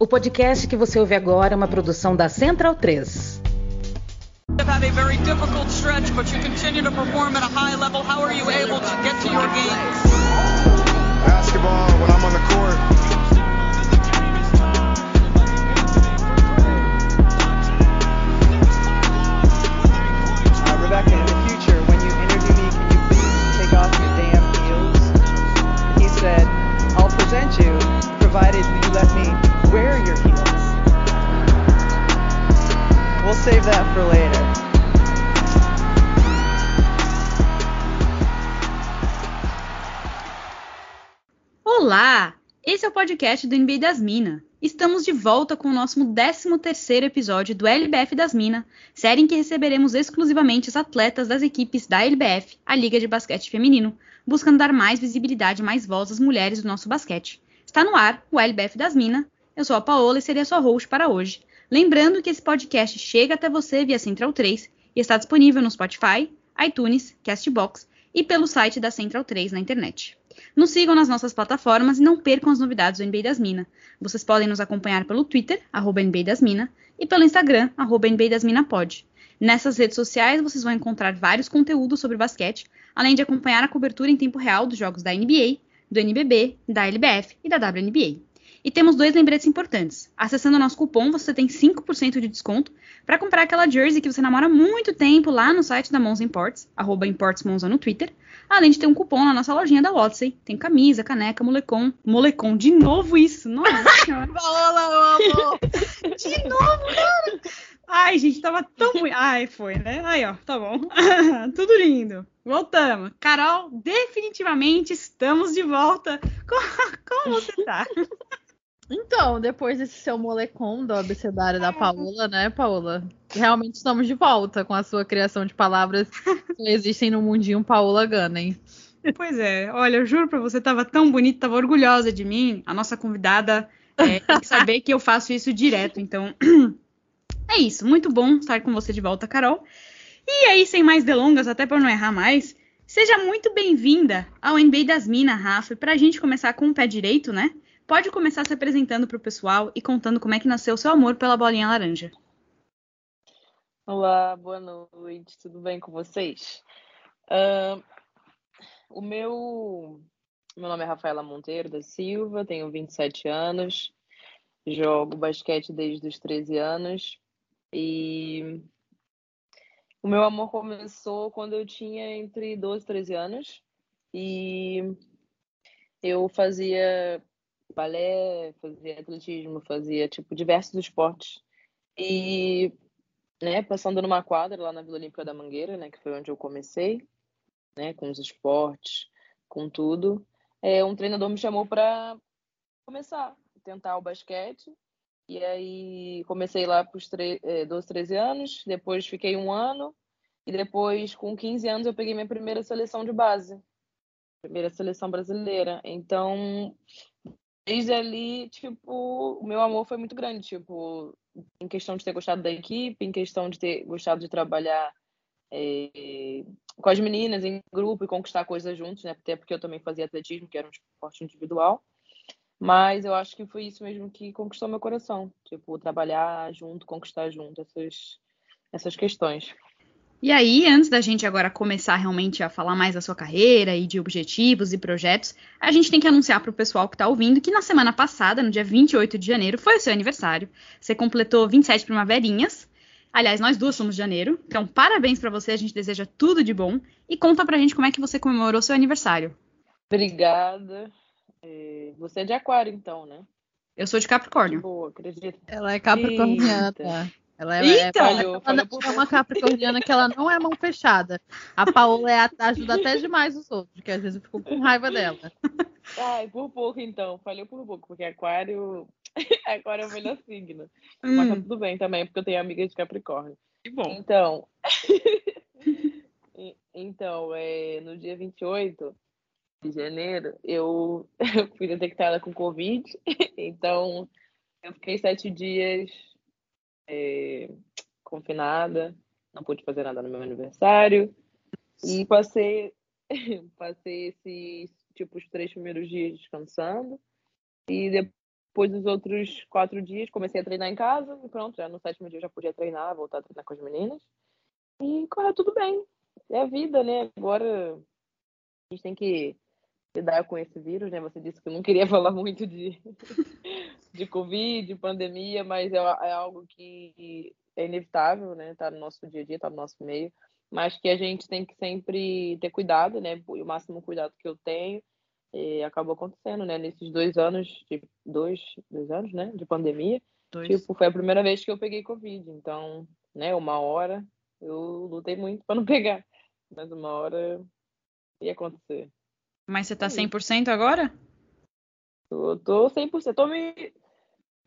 O podcast que você ouve agora é uma produção da Central 3. have had a very difficult stretch, but you continue to perform at a high level. How are you able to get to your games? Basketball, when I'm on the court, Uh, Rebecca, in the future, when you interview me, can you please take off your damn heels? He said, I'll present you, provided you let me your heels. We'll save that for later. Olá! Esse é o podcast do NBA das Minas. Estamos de volta com o nosso 13º episódio do LBF das Minas, série em que receberemos exclusivamente os atletas das equipes da LBF, a Liga de Basquete Feminino, buscando dar mais visibilidade e mais voz às mulheres do nosso basquete. Está no ar o LBF das Minas. Eu sou a Paola e serei a sua host para hoje. Lembrando que esse podcast chega até você via Central 3 e está disponível no Spotify, iTunes, Castbox e pelo site da Central 3 na internet. Nos sigam nas nossas plataformas e não percam as novidades do NBA das Minas. Vocês podem nos acompanhar pelo Twitter, arroba NBA das Minas, e pelo Instagram, arroba NBA das Minas Pod. Nessas redes sociais vocês vão encontrar vários conteúdos sobre basquete, além de acompanhar a cobertura em tempo real dos jogos da NBA, do NBB, da LBF e da WNBA. E temos dois lembretes importantes. Acessando o nosso cupom, você tem 5% de desconto para comprar aquela jersey que você namora há muito tempo lá no site da Monza Imports, arroba Imports Monza no Twitter, além de ter um cupom na nossa lojinha da Odyssey. Tem camisa, caneca, molecom. Molecom, de novo isso, nossa senhora. Paola, eu amo! De novo, cara! Ai, gente, tava tão ruim. Ai, foi, né? Aí, ó, tá bom. Tudo lindo. Voltamos. Carol, definitivamente estamos de volta. Como, como você tá? Então, depois desse seu molecom do abecedário da Paola, né, Paola? Realmente estamos de volta com a sua criação de palavras que existem no mundinho Paola Gunning. Pois é, olha, eu juro pra você, tava tão bonita, tava orgulhosa de mim. A nossa convidada é, tem que saber que eu faço isso direto, então. É isso, muito bom estar com você de volta, Carol. E aí, sem mais delongas, até para não errar mais, seja muito bem-vinda ao NBA das Minas, Rafa. E pra gente começar com o pé direito, né? Pode começar se apresentando pro pessoal e contando como é que nasceu o seu amor pela bolinha laranja. Olá, boa noite, tudo bem com vocês? Ahn, o meu, meu nome é Rafaela Monteiro da Silva, tenho 27 anos, jogo basquete desde os 13 anos e o meu amor começou quando eu tinha entre 12 e 13 anos e eu fazia balé, fazia atletismo, fazia tipo diversos esportes. E né, passando numa quadra lá na Vila Olímpica da Mangueira, né, que foi onde eu comecei, né, com os esportes, com tudo, é, um treinador me chamou para começar, tentar o basquete, e aí comecei lá para os 12, 13 anos, depois fiquei um ano, e depois, com 15 anos, eu peguei minha primeira seleção de base, primeira seleção brasileira, então... Desde ali, tipo, o meu amor foi muito grande, tipo, em questão de ter gostado da equipe, em questão de ter gostado de trabalhar eh, com as meninas em grupo e conquistar coisas juntos, né? Até porque eu também fazia atletismo, que era um esporte individual. Mas eu acho que foi isso mesmo que conquistou meu coração. Tipo, trabalhar junto, conquistar junto essas, essas questões. E aí, antes da gente agora começar realmente a falar mais da sua carreira e de objetivos e projetos, a gente tem que anunciar para o pessoal que está ouvindo que na semana passada, no dia 28 de janeiro, foi o seu aniversário. Você completou 27 primaverinhas. Aliás, nós duas somos de janeiro. Então, parabéns para você, a gente deseja tudo de bom. E conta pra gente como é que você comemorou seu aniversário. Obrigada. É, Você é de aquário, então, né? Eu sou de Capricórnio. Boa, acredito. Ela é capricorniana. Eita. Ela é, Eita! é, Falhou, ela falhou por é uma capricorniana que ela não é mão fechada. A Paola é, ajuda até demais os outros, que às vezes eu fico com raiva dela. Ai, por pouco então. Falhou por pouco, porque aquário, aquário é o melhor signo. Hum. Mas tá tudo bem também, porque eu tenho amiga de Capricórnio. Que bom. Então, então é, no dia 28 de janeiro, eu, eu fui detectada com Covid. Então, eu fiquei sete dias é, confinada, não pude fazer nada no meu aniversário. E passei, passei esses, tipo, os três primeiros dias descansando. E depois dos outros quatro dias, comecei a treinar em casa e pronto, já no sétimo dia já podia treinar, voltar a treinar com as meninas. E correu tudo bem. É a vida, né? Agora a gente tem que lidar com esse vírus, né? Você disse que eu não queria falar muito de, de Covid, de pandemia, mas é, é algo que é inevitável, né? Tá no nosso dia a dia, tá no nosso meio. Mas que a gente tem que sempre ter cuidado, né? O máximo cuidado que eu tenho e acabou acontecendo, né? Nesses dois anos, de, dois, dois anos, né? De pandemia. Dois. Tipo, foi a primeira vez que eu peguei Covid. Então, né? Uma hora eu lutei muito para não pegar. Mas uma hora ia acontecer. Mas você tá 100% agora? Eu tô 100%. Tô me...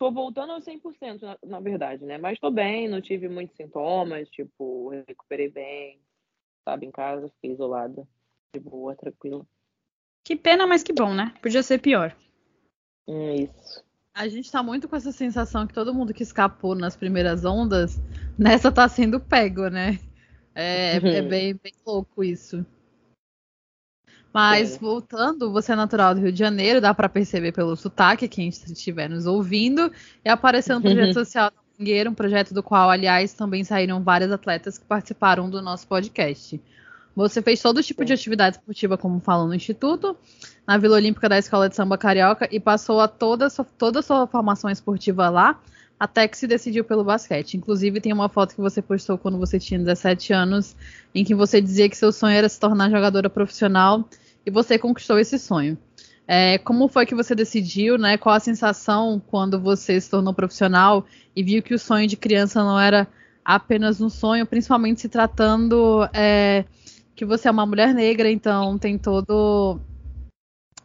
Tô voltando aos 100%, na, na verdade, né? Mas tô bem, não tive muitos sintomas. Tipo, recuperei bem. Sabe, em casa, fiquei isolada. De boa, tranquila. Que pena, mas que bom, né? Podia ser pior. Hum, isso. A gente tá muito com essa sensação que todo mundo que escapou nas primeiras ondas, nessa tá sendo pego, né? É, é uhum. bem, bem louco isso. Mas é. voltando, você é natural do Rio de Janeiro, dá para perceber pelo sotaque, quem estiver nos ouvindo, e apareceu no projeto uhum. social da Mangueira, um projeto do qual, aliás, também saíram vários atletas que participaram do nosso podcast. Você fez todo tipo de atividade esportiva, como falou no Instituto, na Vila Olímpica da Escola de Samba Carioca e passou a toda, toda a sua formação esportiva lá, até que se decidiu pelo basquete. Inclusive, tem uma foto que você postou quando você tinha 17 anos, em que você dizia que seu sonho era se tornar jogadora profissional e você conquistou esse sonho. É, como foi que você decidiu, né? Qual a sensação quando você se tornou profissional e viu que o sonho de criança não era apenas um sonho, principalmente se tratando é, que você é uma mulher negra, então tem todo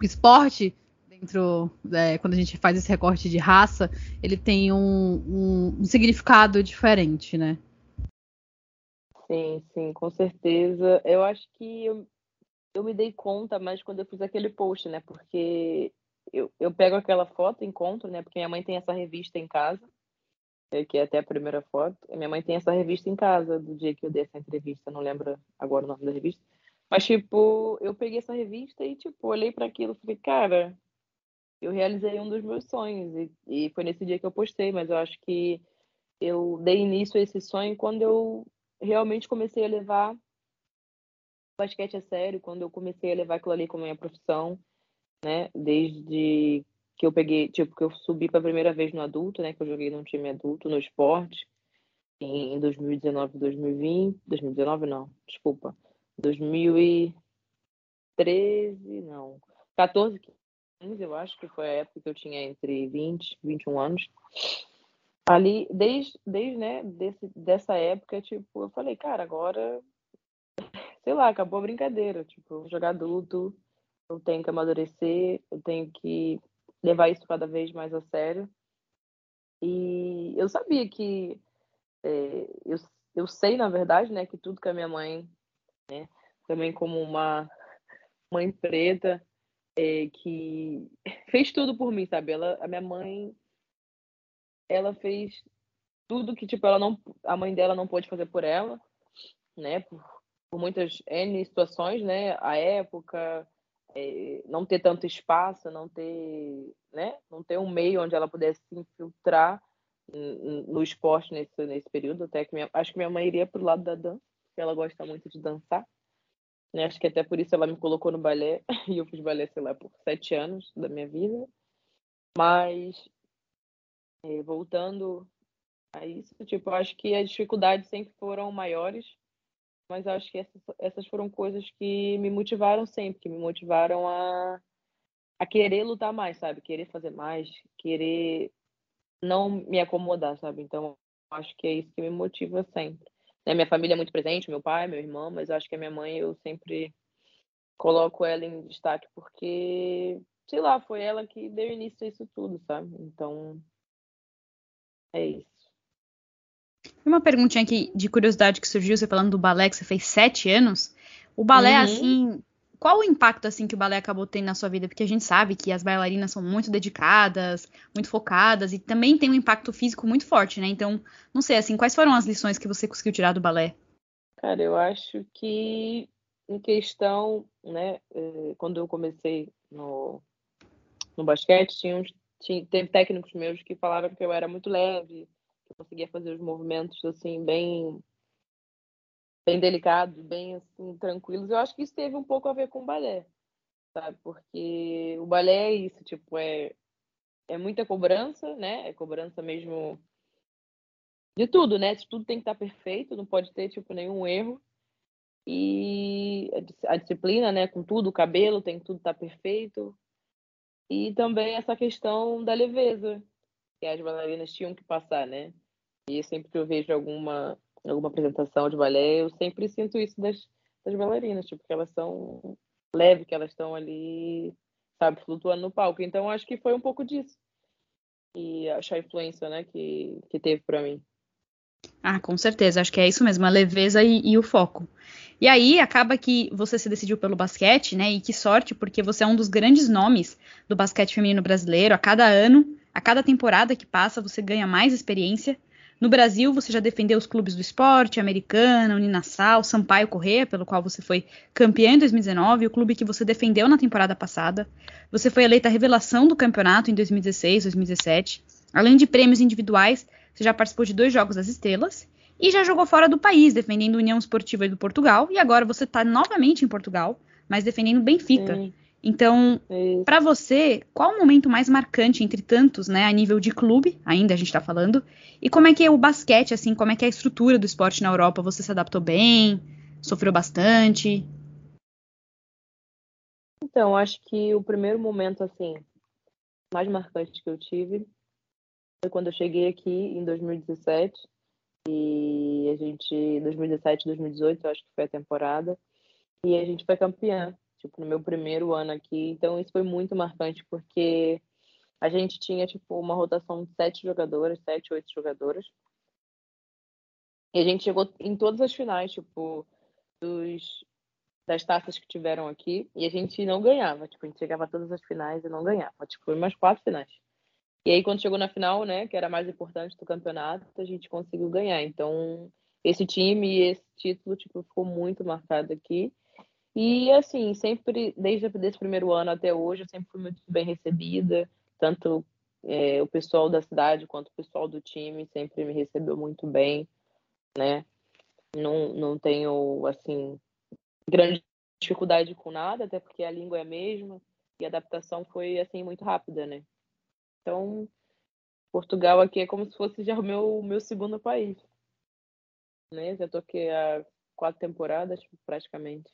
esporte dentro, é, quando a gente faz esse recorte de raça, ele tem um, um, um significado diferente, né? Sim, sim, com certeza. Eu acho que eu, eu me dei conta mais quando eu fiz aquele post, né? Porque eu, eu pego aquela foto, encontro, né? Porque minha mãe tem essa revista em casa. É, que é até a primeira foto. Minha mãe tem essa revista em casa do dia que eu dei essa entrevista, não lembro agora o nome da revista. Mas, tipo, eu peguei essa revista e, tipo, olhei para aquilo e falei, cara, eu realizei um dos meus sonhos. E, e foi nesse dia que eu postei, mas eu acho que eu dei início a esse sonho quando eu realmente comecei a levar basquete a sério, quando eu comecei a levar aquilo ali como minha profissão, né? Desde que eu peguei, tipo, que eu subi para a primeira vez no adulto, né? Que eu joguei num time adulto, no esporte, em 2019, 2020. 2019 não, desculpa. 2013, não. 14, 15, eu acho que foi a época que eu tinha entre 20 e 21 anos. Ali, desde, desde né, desse, dessa época, tipo, eu falei, cara, agora, sei lá, acabou a brincadeira. Tipo, eu vou jogar adulto, eu tenho que amadurecer, eu tenho que levar isso cada vez mais a sério. E eu sabia que é, eu, eu sei, na verdade, né, que tudo que a minha mãe, né, também como uma mãe preta, é, que fez tudo por mim, sabe? Ela, a minha mãe, ela fez tudo que tipo ela não, a mãe dela não pôde fazer por ela, né? Por, por muitas n situações, né? A época, é, não ter tanto espaço, não ter, né, não ter um meio onde ela pudesse se infiltrar no esporte nesse, nesse período, até que minha, acho que minha mãe iria pro lado da dança, porque ela gosta muito de dançar. Né? Acho que até por isso ela me colocou no balé, e eu fiz balé, sei lá, por sete anos da minha vida. Mas, é, voltando a isso, tipo, acho que as dificuldades sempre foram maiores, mas acho que essas, foram coisas que me motivaram sempre, que me motivaram a, a querer lutar mais, sabe? Querer fazer mais, querer não me acomodar, sabe? Então, acho que é isso que me motiva sempre. Né? Minha família é muito presente, meu pai, meu irmão, mas acho que a minha mãe eu sempre coloco ela em destaque porque, sei lá, foi ela que deu início a isso tudo, sabe? Então, é isso. Uma perguntinha aqui de curiosidade que surgiu, você falando do balé, que você fez sete anos. O balé, uhum. assim, qual o impacto, assim, que o balé acabou tendo na sua vida? Porque a gente sabe que as bailarinas são muito dedicadas, muito focadas, e também tem um impacto físico muito forte, né? Então, não sei, assim, quais foram as lições que você conseguiu tirar do balé? Cara, eu acho que, em questão, né, eh, quando eu comecei no, no basquete, tinha uns tinha, teve técnicos meus que falaram que eu era muito leve, que conseguia fazer os movimentos assim bem bem delicados, bem assim tranquilos. Eu acho que isso teve um pouco a ver com o balé, sabe? Porque o balé é isso, tipo, é é muita cobrança, né? É cobrança mesmo de tudo, né? Tudo tem que estar perfeito, não pode ter tipo nenhum erro. E a disciplina, né, com tudo, o cabelo tem que tudo estar perfeito. E também essa questão da leveza que as bailarinas tinham que passar, né? E sempre que eu vejo alguma alguma apresentação de balé, eu sempre sinto isso das, das bailarinas, tipo, que elas são leves, que elas estão ali, sabe, flutuando no palco. Então, acho que foi um pouco disso. E acho a influência, né, que, que teve para mim. Ah, com certeza. Acho que é isso mesmo, a leveza e, e, o foco. E aí acaba que você se decidiu pelo basquete, né? E que sorte, porque você é um dos grandes nomes do basquete feminino brasileiro. A cada ano, a cada temporada que passa, você ganha mais experiência. No Brasil, você já defendeu os clubes do esporte, Americana, Uninassal, Sampaio Corrêa, pelo qual você foi campeã em 2019, o clube que você defendeu na temporada passada. Você foi eleita a revelação do campeonato em 2016, 2017. Além de prêmios individuais, você já participou de dois Jogos das Estrelas e já jogou fora do país, defendendo a União Esportiva do Portugal. E agora você está novamente em Portugal, mas defendendo Benfica. Sim. Então, para você, qual o momento mais marcante entre tantos, né, a nível de clube, ainda a gente está falando, e como é que é o basquete, assim, como é que é a estrutura do esporte na Europa? Você se adaptou bem? Sofreu bastante? Então, acho que o primeiro momento, assim, mais marcante que eu tive foi quando eu cheguei aqui em 2017 e a gente 2017, 2018, eu acho que foi a temporada e a gente foi campeã, tipo no meu primeiro ano aqui. Então isso foi muito marcante porque a gente tinha tipo uma rotação de sete jogadoras, sete, oito jogadoras. E a gente chegou em todas as finais, tipo, dos, das taças que tiveram aqui, e a gente não ganhava. Tipo, a gente chegava a todas as finais e não ganhava. Tipo, umas quatro finais. E aí, quando chegou na final, né, que era a mais importante do campeonato, a gente conseguiu ganhar. Então, esse time e esse título, tipo, ficou muito marcado aqui. E, assim, sempre, desde esse primeiro ano até hoje, eu sempre fui muito bem recebida. Tanto é, o pessoal da cidade quanto o pessoal do time sempre me recebeu muito bem, né? Não, não tenho, assim, grande dificuldade com nada, até porque a língua é a mesma e a adaptação foi, assim, muito rápida, né? Então, Portugal aqui é como se fosse já o meu, meu segundo país. Né? Já toquei há quatro temporadas, praticamente.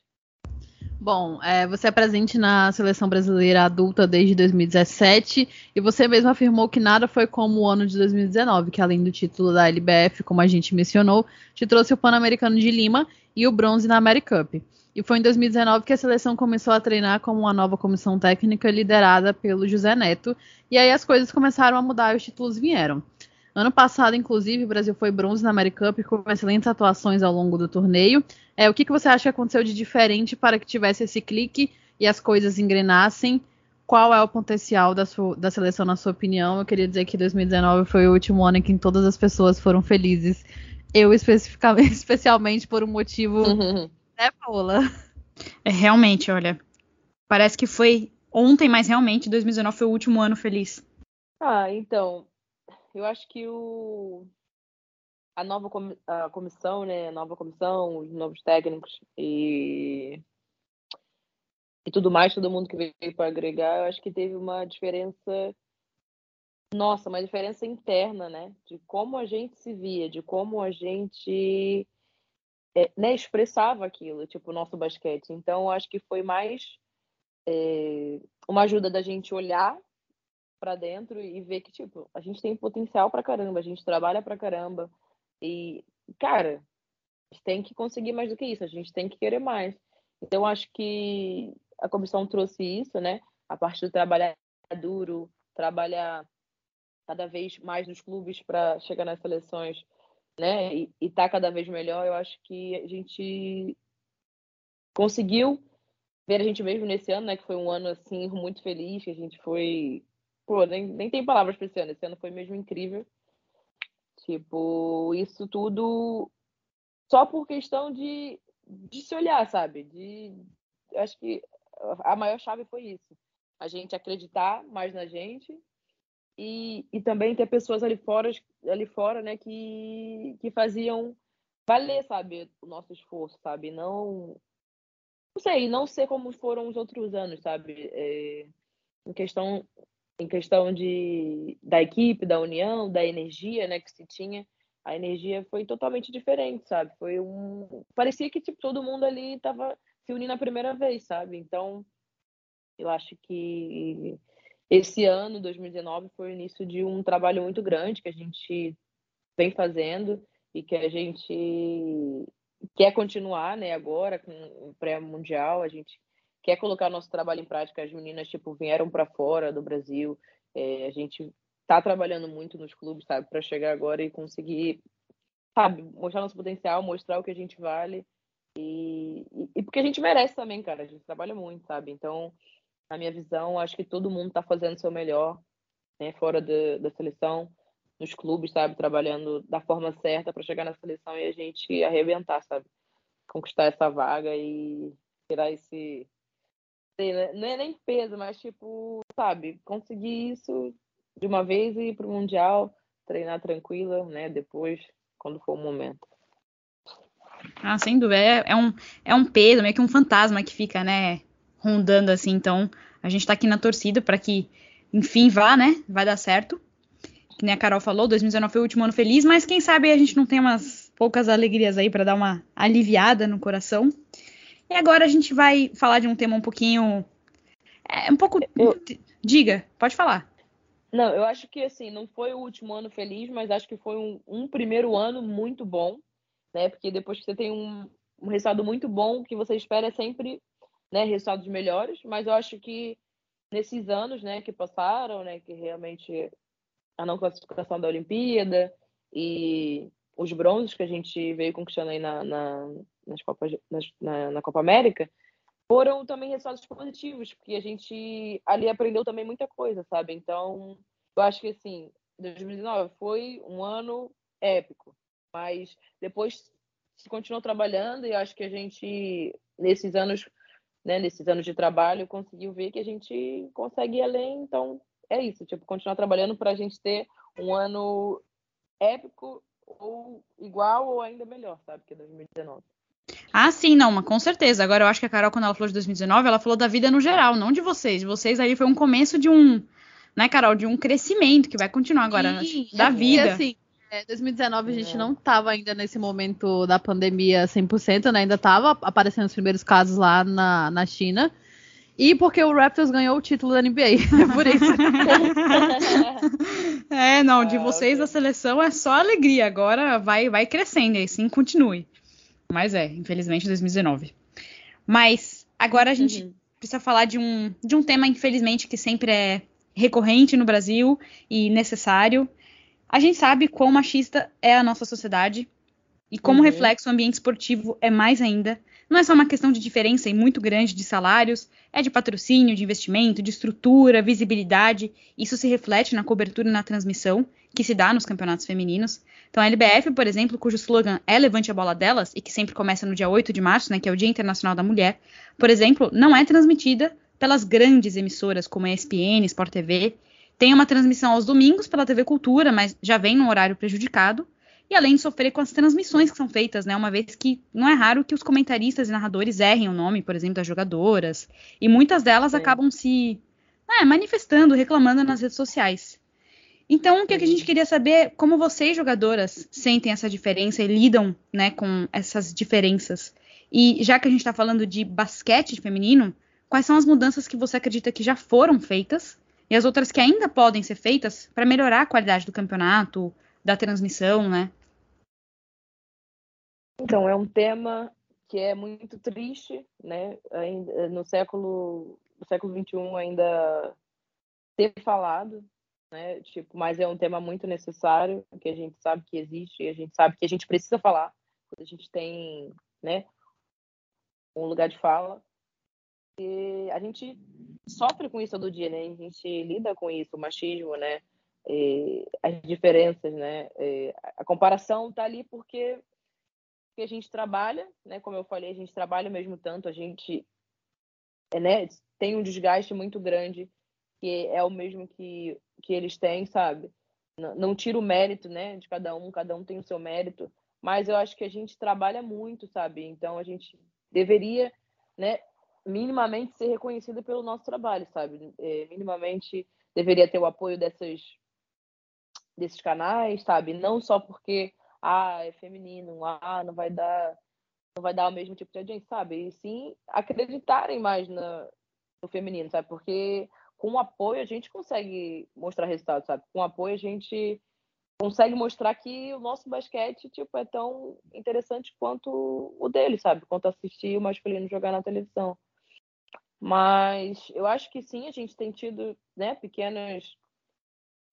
Bom, é, você é presente na seleção brasileira adulta desde 2017 e você mesmo afirmou que nada foi como o ano de 2019, que além do título da LBF, como a gente mencionou, te trouxe o Pan-Americano de Lima e o bronze na AmeriCup. E foi em 2019 que a seleção começou a treinar como uma nova comissão técnica liderada pelo José Neto. E aí as coisas começaram a mudar e os títulos vieram. Ano passado, inclusive, o Brasil foi bronze na American Cup com excelentes atuações ao longo do torneio. É, o que, que você acha que aconteceu de diferente para que tivesse esse clique e as coisas engrenassem? Qual é o potencial da, sua, da seleção, na sua opinião? Eu queria dizer que 2019 foi o último ano em que todas as pessoas foram felizes. Eu, especificamente, especialmente por um motivo uhum. Né, Paula? É, realmente, olha. Parece que foi ontem, mas realmente 2019 foi o último ano feliz. Ah, então. Eu acho que o a nova com, a comissão, né, a nova comissão, os novos técnicos e e tudo mais, todo mundo que veio para agregar, eu acho que teve uma diferença nossa, uma diferença interna, né, de como a gente se via, de como a gente é, né, expressava aquilo, tipo, o nosso basquete. Então, acho que foi mais é, uma ajuda da gente olhar para dentro e ver que, tipo, a gente tem potencial para caramba, a gente trabalha para caramba. E, cara, a gente tem que conseguir mais do que isso, a gente tem que querer mais. Então, acho que a comissão trouxe isso, né? A parte do trabalhar duro, trabalhar cada vez mais nos clubes para chegar nas seleções né, e, está cada vez melhor, eu acho que a gente conseguiu ver a gente mesmo nesse ano, né, que foi um ano assim muito feliz, que a gente foi, pô, nem, nem tem palavras para esse ano, esse ano foi mesmo incrível. Tipo, isso tudo só por questão de, de se olhar, sabe? De acho que a maior chave foi isso. A gente acreditar mais na gente e, e também ter pessoas ali fora, ali fora, né, que, que faziam valer, sabe, o nosso esforço, sabe, não não sei, não sei como foram os outros anos, sabe, é, em questão em questão de da equipe, da união, da energia, né, que se tinha, a energia foi totalmente diferente, sabe? Foi um parecia que tipo todo mundo ali estava se unindo a primeira vez, sabe? Então, eu acho que esse ano, 2019, foi o início de um trabalho muito grande que a gente vem fazendo e que a gente quer continuar, né, agora com o pré-mundial, a gente quer colocar nosso trabalho em prática. As meninas, tipo, vieram para fora do Brasil, é, a gente tá trabalhando muito nos clubes, sabe, para chegar agora e conseguir, sabe, mostrar nosso potencial, mostrar o que a gente vale e, e, porque a gente merece também, cara, a gente trabalha muito, sabe, então na minha visão, acho que todo mundo está fazendo o seu melhor, né, fora de, da seleção, nos clubes, sabe, trabalhando da forma certa para chegar na seleção e a gente arrebentar, sabe, conquistar essa vaga e tirar esse né, não é nem peso, mas tipo, sabe, conseguir isso de uma vez e ir pro mundial, treinar tranquila, né, depois, quando for o momento. Ah, sem dúvida, é, é um é um peso, meio que um fantasma que fica, né, rondando assim. Então, a gente tá aqui na torcida para que, enfim, vá, né? Vai dar certo. Que nem a Carol falou, 2019 foi o último ano feliz, mas quem sabe a gente não tem umas poucas alegrias aí para dar uma aliviada no coração. E agora a gente vai falar de um tema um pouquinho. É, um pouco. Eu... Diga, pode falar. Não, eu acho que assim, não foi o último ano feliz, mas acho que foi um, um primeiro ano muito bom, né? Porque depois que você tem um, um resultado muito bom, o que você espera é sempre né, resultados melhores, mas eu acho que nesses anos, né, que passaram, né, que realmente a não classificação da Olimpíada e os bronzes que a gente veio conquistando aí na, na, nas Copas, nas, na, na Copa América, foram também resultados positivos, porque a gente ali aprendeu também muita coisa, sabe? Então, eu acho que assim, 2019 foi um ano épico, mas depois se continuou trabalhando e acho que a gente nesses anos né, nesses anos de trabalho, conseguiu ver que a gente consegue ir além. Então, é isso, tipo, continuar trabalhando para a gente ter um ano épico ou igual ou ainda melhor, sabe, que 2019. Ah, sim, não, mas com certeza. Agora eu acho que a Carol, quando ela falou de 2019, ela falou da vida no geral, não de vocês. Vocês aí foi um começo de um, né, Carol, de um crescimento que vai continuar agora sim, da vida. E assim, é, 2019 a gente é. não estava ainda nesse momento da pandemia 100%, né? Ainda estava aparecendo os primeiros casos lá na, na China. E porque o Raptors ganhou o título da NBA. É por isso. é, não, de ah, vocês a seleção é só alegria. Agora vai, vai crescendo, e assim continue. Mas é, infelizmente, 2019. Mas agora a gente uhum. precisa falar de um, de um tema, infelizmente, que sempre é recorrente no Brasil e necessário, a gente sabe quão machista é a nossa sociedade e como uhum. reflexo o ambiente esportivo é mais ainda. Não é só uma questão de diferença e muito grande de salários, é de patrocínio, de investimento, de estrutura, visibilidade. Isso se reflete na cobertura e na transmissão que se dá nos campeonatos femininos. Então a LBF, por exemplo, cujo slogan é Levante a bola delas e que sempre começa no dia 8 de março, né, que é o Dia Internacional da Mulher, por exemplo, não é transmitida pelas grandes emissoras como a ESPN, Sport TV tem uma transmissão aos domingos pela TV Cultura, mas já vem num horário prejudicado. E além de sofrer com as transmissões que são feitas, né? Uma vez que não é raro que os comentaristas e narradores errem o nome, por exemplo, das jogadoras. E muitas delas acabam se é, manifestando, reclamando nas redes sociais. Então, o que, é que, a gente queria saber é como vocês, jogadoras, sentem essa diferença e lidam né, com essas diferenças. E já que a gente está falando de basquete feminino, quais são as mudanças que você acredita que já foram feitas e as outras que ainda podem ser feitas para melhorar a qualidade do campeonato, da transmissão, né? Então, é um tema que é muito triste, né? Ainda, no século no século 21 ainda ter falado, né? Tipo, mas é um tema muito necessário, que a gente sabe que existe e a gente sabe que a gente precisa falar, quando a gente tem, né, um lugar de fala. E a gente sofre com isso todo dia, né? A gente lida com isso, o machismo, né? E as diferenças, né? E a comparação tá ali porque, porque a gente trabalha, né? Como eu falei, a gente trabalha mesmo tanto, a gente é, né, tem um desgaste muito grande que é o mesmo que, que eles têm, sabe? Não, não tira o mérito, né, de cada um, cada um tem o seu mérito, mas eu acho que a gente trabalha muito, sabe? Então a gente deveria, né, minimamente ser reconhecida pelo nosso trabalho, sabe? É, minimamente deveria ter o apoio dessas desses canais, sabe? Não só porque ah, é feminino, ah, não vai dar não vai dar o mesmo tipo de audiência, sabe? E sim acreditarem mais no feminino, sabe? Porque com apoio a gente consegue mostrar resultados, sabe? Com apoio a gente consegue mostrar que o nosso basquete tipo é tão interessante quanto o dele, sabe? Quanto assistir o masculino jogar na televisão. Mas eu acho que sim, a gente tem tido, né, pequenas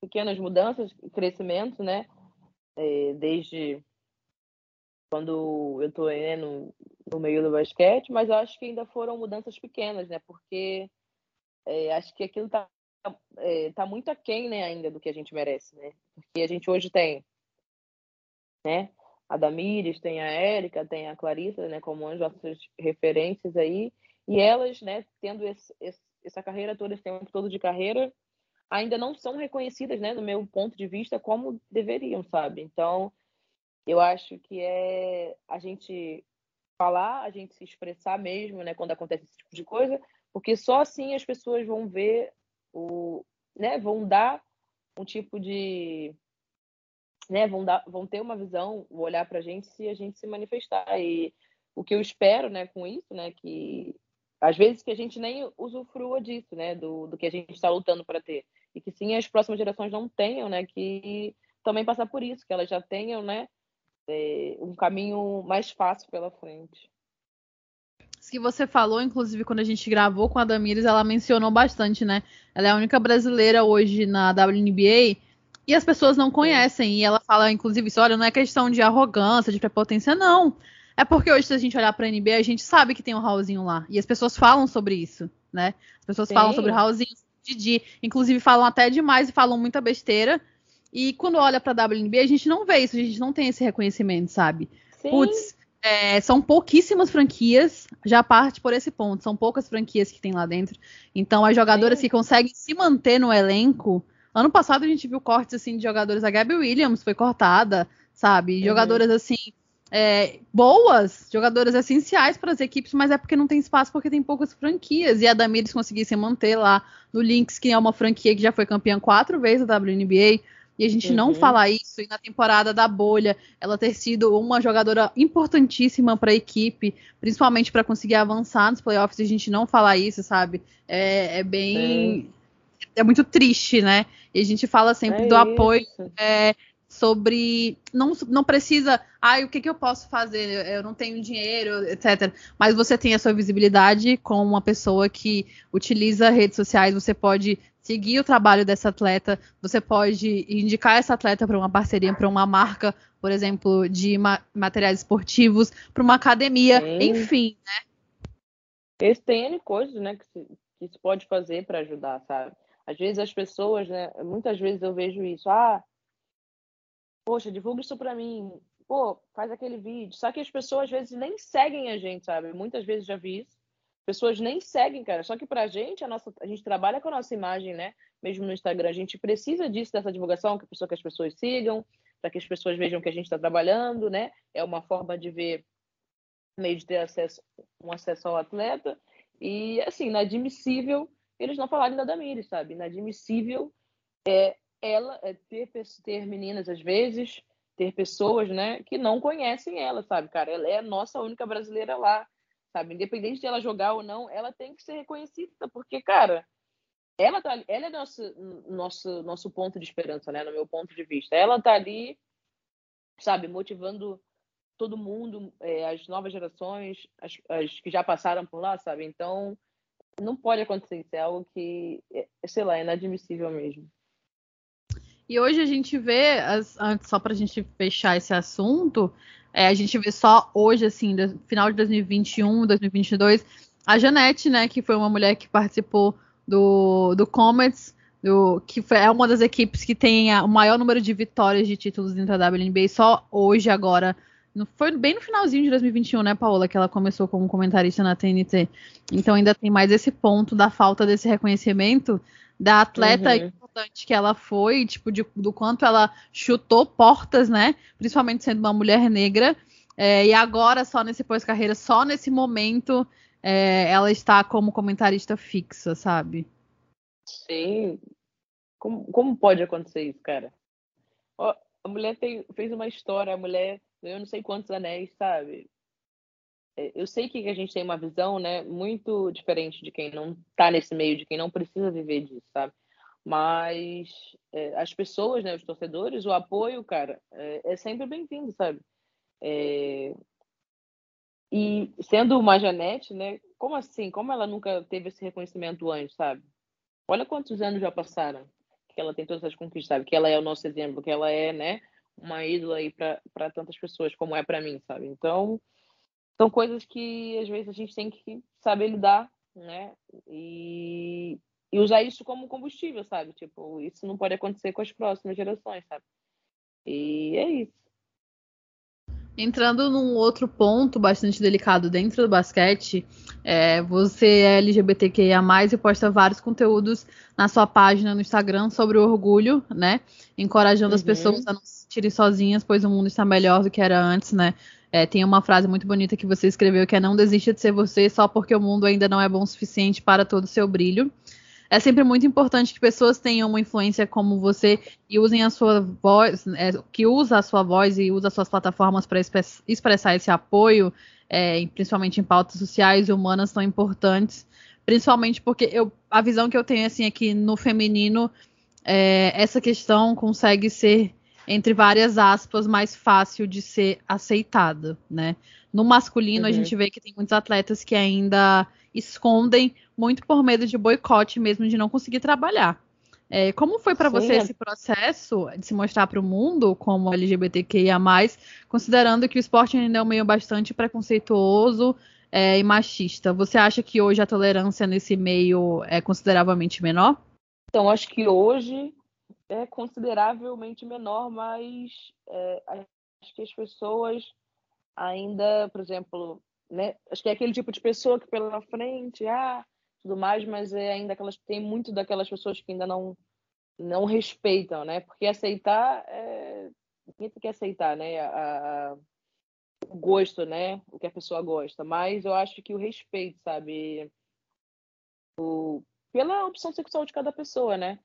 pequenas mudanças, crescimento, né? É, desde quando eu estou né, no, no meio do basquete, mas eu acho que ainda foram mudanças pequenas, né? Porque é, acho que aquilo está é, tá muito aquém né, ainda do que a gente merece, né? Porque a gente hoje tem, né? A Damires, tem a Érica, tem a Clarissa, né? Como as nossas referências aí. E elas, né? Tendo esse, esse, essa carreira toda, esse tempo todo de carreira, ainda não são reconhecidas, né? Do meu ponto de vista, como deveriam, sabe? Então, eu acho que é a gente falar, a gente se expressar mesmo, né? Quando acontece esse tipo de coisa, porque só assim as pessoas vão ver o, né, vão dar um tipo de, né, vão dar, vão ter uma visão, olhar para a gente se a gente se manifestar e o que eu espero, né, com isso, né, que às vezes que a gente nem usufrua disso, né, do, do que a gente está lutando para ter e que sim as próximas gerações não tenham, né, que também passar por isso, que elas já tenham, né, é, um caminho mais fácil pela frente que você falou, inclusive, quando a gente gravou com a Damires, ela mencionou bastante, né? Ela é a única brasileira hoje na WNBA e as pessoas não conhecem. E ela fala, inclusive, isso, olha, não é questão de arrogância, de prepotência, não. É porque hoje, se a gente olhar pra NBA, a gente sabe que tem um Raulzinho lá. E as pessoas falam sobre isso, né? As pessoas Sim. falam sobre Raulzinho, Didi. Inclusive, falam até demais e falam muita besteira. E quando olha pra WNBA, a gente não vê isso, a gente não tem esse reconhecimento, sabe? Sim. Putz, é, são pouquíssimas franquias, já parte por esse ponto. São poucas franquias que tem lá dentro. Então, as jogadoras Sim. que conseguem se manter no elenco. Ano passado a gente viu cortes assim de jogadoras. A Gabby Williams foi cortada, sabe? Uhum. Jogadoras assim. É, boas, jogadoras essenciais para as equipes, mas é porque não tem espaço porque tem poucas franquias. E a Damires conseguisse manter lá no Lynx, que é uma franquia que já foi campeã quatro vezes da WNBA e a gente uhum. não falar isso, e na temporada da bolha, ela ter sido uma jogadora importantíssima para a equipe, principalmente para conseguir avançar nos playoffs, e a gente não falar isso, sabe? É, é bem. É. é. muito triste, né? E a gente fala sempre é do apoio. Sobre não, não precisa, ah, o que, que eu posso fazer? Eu não tenho dinheiro, etc. Mas você tem a sua visibilidade com uma pessoa que utiliza redes sociais, você pode seguir o trabalho dessa atleta, você pode indicar essa atleta para uma parceria, para uma marca, por exemplo, de ma materiais esportivos, para uma academia, Sim. enfim, né? Esse tem N coisas, né, que se, que se pode fazer para ajudar, sabe? Às vezes as pessoas, né, muitas vezes eu vejo isso, ah, poxa, divulga isso para mim, pô, faz aquele vídeo. Só que as pessoas às vezes nem seguem a gente, sabe? Muitas vezes já vi isso pessoas nem seguem, cara. Só que pra gente, a, nossa, a gente trabalha com a nossa imagem, né? Mesmo no Instagram, a gente precisa disso, dessa divulgação, que, pessoa, que as pessoas sigam, para que as pessoas vejam que a gente está trabalhando, né? É uma forma de ver, meio de ter acesso, um acesso ao atleta. E, assim, inadmissível eles não falarem da Damires, sabe? Inadmissível é ela é ter, ter meninas, às vezes, ter pessoas, né, que não conhecem ela, sabe, cara? Ela é a nossa única brasileira lá sabe? Independente de ela jogar ou não, ela tem que ser reconhecida, porque, cara, ela, tá, ela é nosso, nosso, nosso ponto de esperança, né? No meu ponto de vista. Ela tá ali, sabe, motivando todo mundo, é, as novas gerações, as, as, que já passaram por lá, sabe? Então, não pode acontecer isso. É algo que, é, sei lá, é inadmissível mesmo. E hoje a gente vê, as, só para a gente fechar esse assunto, é, a gente vê só hoje, assim, do, final de 2021, 2022, a Janete, né, que foi uma mulher que participou do, do Comets, do, que foi, é uma das equipes que tem a, o maior número de vitórias de títulos dentro da WNBA, só hoje, agora, foi bem no finalzinho de 2021, né, Paola, que ela começou como comentarista na TNT. Então ainda tem mais esse ponto da falta desse reconhecimento da atleta uhum. importante que ela foi, tipo, de, do quanto ela chutou portas, né? Principalmente sendo uma mulher negra. É, e agora, só nesse pós-carreira, só nesse momento, é, ela está como comentarista fixa, sabe? Sim. Como, como pode acontecer isso, cara? Ó, a mulher tem, fez uma história, a mulher eu não sei quantos anéis, sabe? É, eu sei que a gente tem uma visão, né, muito diferente de quem não tá nesse meio, de quem não precisa viver disso, sabe? Mas é, as pessoas, né, os torcedores, o apoio, cara, é, é sempre bem-vindo, sabe? É... E sendo uma Janete, né, como assim? Como ela nunca teve esse reconhecimento antes, sabe? Olha quantos anos já passaram que ela tem todas essas conquistas, sabe? Que ela é o nosso exemplo, que ela é, né, uma ídola aí para tantas pessoas como é para mim, sabe? Então, são coisas que às vezes a gente tem que saber lidar, né? E, e usar isso como combustível, sabe? Tipo, isso não pode acontecer com as próximas gerações, sabe? E é isso. Entrando num outro ponto bastante delicado dentro do basquete, é, você é LGBTQIA+, e posta vários conteúdos na sua página no Instagram sobre o orgulho, né? Encorajando uhum. as pessoas a não se sentirem sozinhas, pois o mundo está melhor do que era antes, né? É, tem uma frase muito bonita que você escreveu que é não desista de ser você só porque o mundo ainda não é bom o suficiente para todo o seu brilho é sempre muito importante que pessoas tenham uma influência como você e usem a sua voz, é, que usa a sua voz e usa as suas plataformas para expressar esse apoio, é, principalmente em pautas sociais e humanas tão importantes. Principalmente porque eu, a visão que eu tenho assim é que no feminino é, essa questão consegue ser entre várias aspas, mais fácil de ser aceitada, né? No masculino, uhum. a gente vê que tem muitos atletas que ainda escondem muito por medo de boicote mesmo, de não conseguir trabalhar. É, como foi para você esse processo de se mostrar para o mundo como LGBTQIA+, considerando que o esporte ainda é um meio bastante preconceituoso é, e machista? Você acha que hoje a tolerância nesse meio é consideravelmente menor? Então, acho que hoje é consideravelmente menor, mas é, acho que as pessoas ainda, por exemplo, né, acho que é aquele tipo de pessoa que pela frente, ah, tudo mais, mas é ainda aquelas tem muito daquelas pessoas que ainda não não respeitam, né? Porque aceitar é ninguém tem que aceitar, né? A, a, o gosto, né? O que a pessoa gosta, mas eu acho que o respeito, sabe? O, pela opção sexual de cada pessoa, né?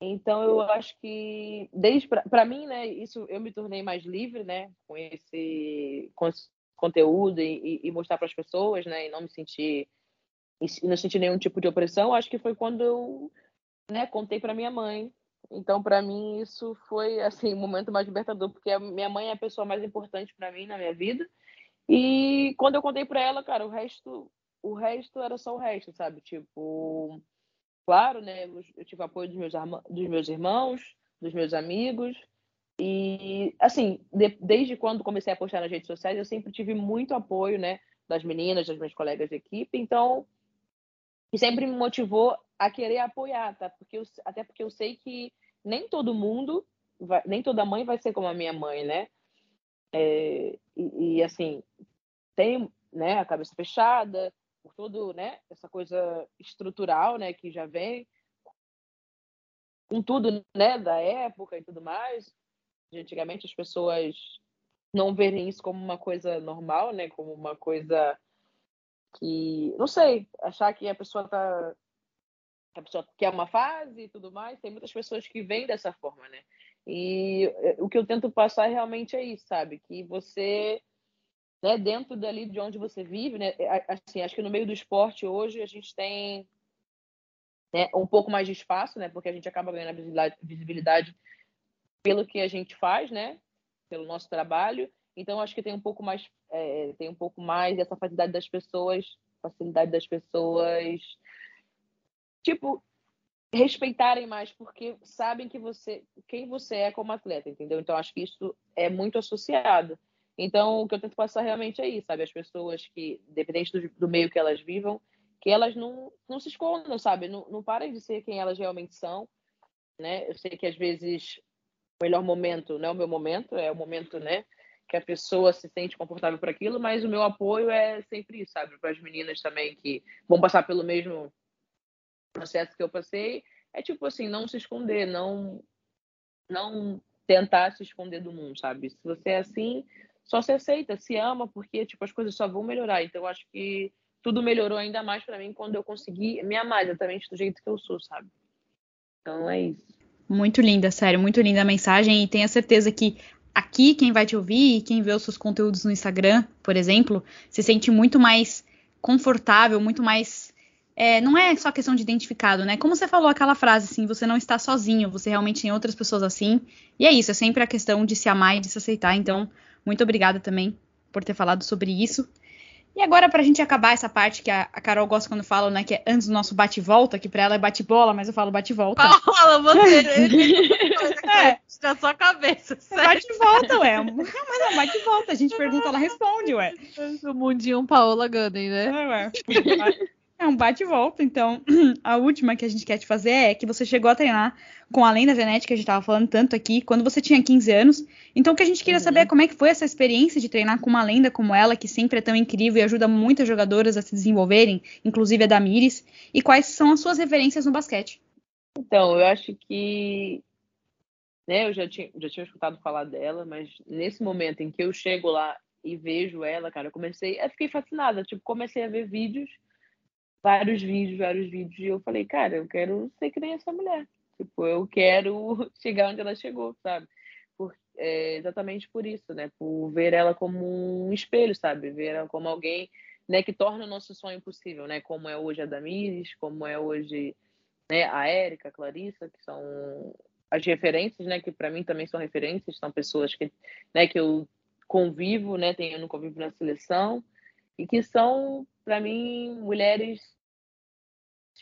Então eu acho que desde para mim, né, isso eu me tornei mais livre, né, com esse, com esse conteúdo e, e mostrar para as pessoas, né, e não me sentir e não sentir nenhum tipo de opressão. Acho que foi quando eu, né, contei para minha mãe. Então para mim isso foi assim o momento mais libertador, porque a minha mãe é a pessoa mais importante para mim na minha vida. E quando eu contei para ela, cara, o resto o resto era só o resto, sabe? Tipo, claro, né? Eu tive apoio dos meus, dos meus irmãos, dos meus amigos. E, assim, de, desde quando comecei a postar nas redes sociais, eu sempre tive muito apoio, né? Das meninas, das minhas colegas de equipe. Então, e sempre me motivou a querer apoiar, tá? Porque eu, até porque eu sei que nem todo mundo, vai, nem toda mãe vai ser como a minha mãe, né? É, e, e, assim, tem né, a cabeça fechada, por todo, né, essa coisa estrutural, né, que já vem com tudo, né, da época e tudo mais. Antigamente as pessoas não verem isso como uma coisa normal, né, como uma coisa que, não sei, achar que a pessoa tá a pessoa quer uma fase e tudo mais, tem muitas pessoas que vêm dessa forma, né? E eh, o que eu tento passar realmente é isso, sabe? Que você né, dentro dali de onde você vive, né, é, assim, acho que no meio do esporte hoje a gente tem né, um pouco mais de espaço, né, porque a gente acaba ganhando visibilidade, visibilidade pelo que a gente faz, né, pelo nosso trabalho. Então acho que tem um pouco mais, é, tem um pouco mais essa facilidade das pessoas, facilidade das pessoas, tipo respeitarem mais porque sabem que você quem você é como atleta, entendeu? Então acho que isso é muito associado. Então, o que eu tento passar realmente é isso, sabe? As pessoas que, independente do, do meio que elas vivam, que elas não, não se escondam, sabe? Não, não parem de ser quem elas realmente são, né? Eu sei que às vezes melhor momento não é o meu momento, é o momento, né? que a pessoa se sente confortável por aquilo, mas o meu apoio é sempre isso, sabe? Para as meninas também que vão passar pelo mesmo processo que eu passei, é tipo assim, não se esconder, não não tentar se esconder do mundo, sabe? Se você é assim, só se aceita, se ama, porque tipo as coisas só vão melhorar. Então eu acho que tudo melhorou ainda mais para mim quando eu consegui me amar exatamente do jeito que eu sou, sabe? Então é isso. Muito linda, sério, muito linda a mensagem e tenha certeza que aqui quem vai te ouvir e quem vê os seus conteúdos no Instagram, por exemplo, se sente muito mais confortável, muito mais. É, não é só questão de identificado, né? Como você falou aquela frase, assim, você não está sozinho, você realmente tem outras pessoas assim. E é isso, é sempre a questão de se amar e de se aceitar. Então, muito obrigada também por ter falado sobre isso. E agora, pra gente acabar essa parte que a, a Carol gosta quando fala, né? Que é antes do nosso bate-volta, que pra ela é bate-bola, mas eu falo bate-volta. Fala, você. É. Na sua cabeça. É bate-volta, ué. Não, mas é bate-volta. A gente pergunta, ela responde, ué. O mundinho Paola Gunning, né? É, ué. É um bate-volta. Então, a última que a gente quer te fazer é que você chegou a treinar com além da genética, que a gente tava falando tanto aqui, quando você tinha 15 anos. Então, o que a gente queria Uhum. saber é como é que foi essa experiência de treinar com uma lenda como ela, que sempre é tão incrível e ajuda muitas jogadoras a se desenvolverem, inclusive a Damires, e quais são as suas referências no basquete. Então, eu acho que né, eu já tinha, já tinha escutado falar dela, mas nesse momento em que eu chego lá e vejo ela, cara, eu comecei, eu fiquei fascinada, tipo, comecei a ver vídeos, vários vídeos, vários vídeos, e eu falei, cara, eu quero ser que nem essa mulher. Tipo, eu quero chegar onde ela chegou, sabe? Por, é, exatamente por isso, né? Por ver ela como um espelho, sabe? Ver ela como alguém né, que torna o nosso sonho possível, né? Como é hoje a Damires, como é hoje né, a Érica, a Clarissa, que são as referências, né? Que para mim também são referências, são pessoas que, né, que eu convivo, né? Tenho no convívio na seleção e que são para mim mulheres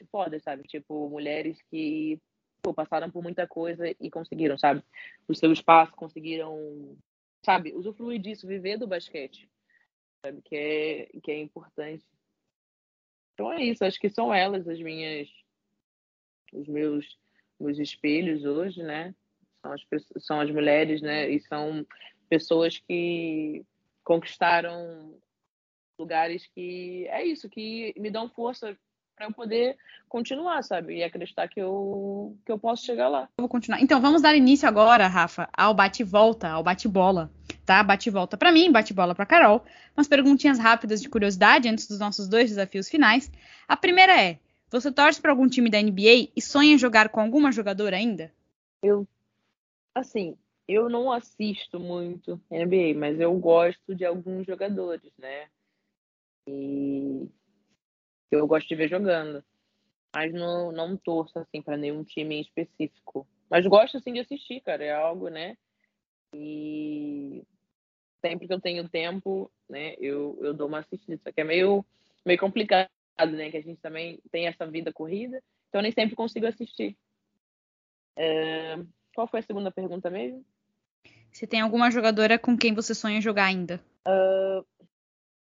fodas, sabe? Tipo mulheres que pô, passaram por muita coisa e conseguiram, sabe? O seu espaço, conseguiram, sabe? Usufruir disso, viver do basquete, sabe? Que é que é importante. Então é isso. Acho que são elas as minhas, os meus, meus espelhos hoje, né? São as são as mulheres, né? E são pessoas que conquistaram lugares que é isso, que me dão força para eu poder continuar, sabe? E acreditar que eu que eu posso chegar lá. Eu vou continuar. Então, vamos dar início agora, Rafa, ao bate-volta, ao bate-bola, tá? Bate-volta pra mim, bate-bola pra Carol. Umas perguntinhas rápidas de curiosidade antes dos nossos dois desafios finais. A primeira é: você torce pra algum time da NBA e sonha em jogar com alguma jogadora ainda? Assim, eu não assisto muito NBA, mas eu gosto de alguns jogadores, né? E eu gosto de ver jogando. Mas não, não torço assim para nenhum time em específico. Mas gosto assim de assistir, cara. É algo, né? E sempre que eu tenho tempo, né, eu, eu dou uma assistida. Só que é meio, meio complicado, né? Que a gente também tem essa vida corrida, então eu nem sempre consigo assistir. É, Qual foi a segunda pergunta mesmo? Se tem alguma jogadora com quem você sonha jogar ainda?